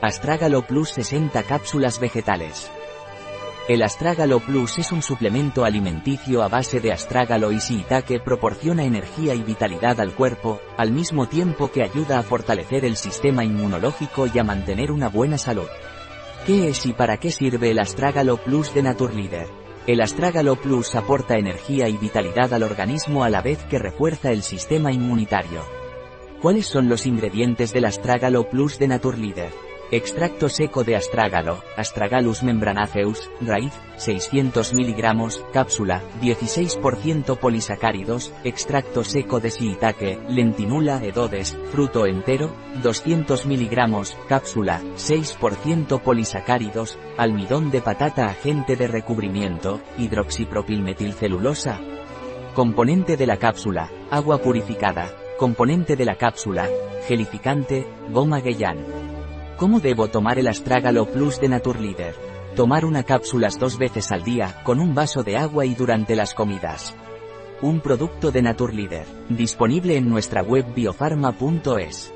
Astrágalo Plus 60 cápsulas vegetales. El Astrágalo Plus es un suplemento alimenticio a base de astrágalo y que proporciona energía y vitalidad al cuerpo, al mismo tiempo que ayuda a fortalecer el sistema inmunológico y a mantener una buena salud. ¿Qué es y para qué sirve el Astrágalo Plus de Naturleader? El Astrágalo Plus aporta energía y vitalidad al organismo a la vez que refuerza el sistema inmunitario. ¿Cuáles son los ingredientes del Astrágalo Plus de Naturleader? Extracto seco de astrágalo, Astragalus membranaceus, raíz, 600 mg, cápsula, 16% polisacáridos, extracto seco de shiitake, lentinula edodes, fruto entero, 200 mg, cápsula, 6% polisacáridos, almidón de patata agente de recubrimiento, hidroxipropilmetilcelulosa. Componente de la cápsula, agua purificada. Componente de la cápsula, gelificante, goma Gueyán. ¿Cómo debo tomar el Astrágalo Plus de Naturleader? Tomar una cápsulas dos veces al día, con un vaso de agua y durante las comidas. Un producto de Naturleader, disponible en nuestra web biofarma.es.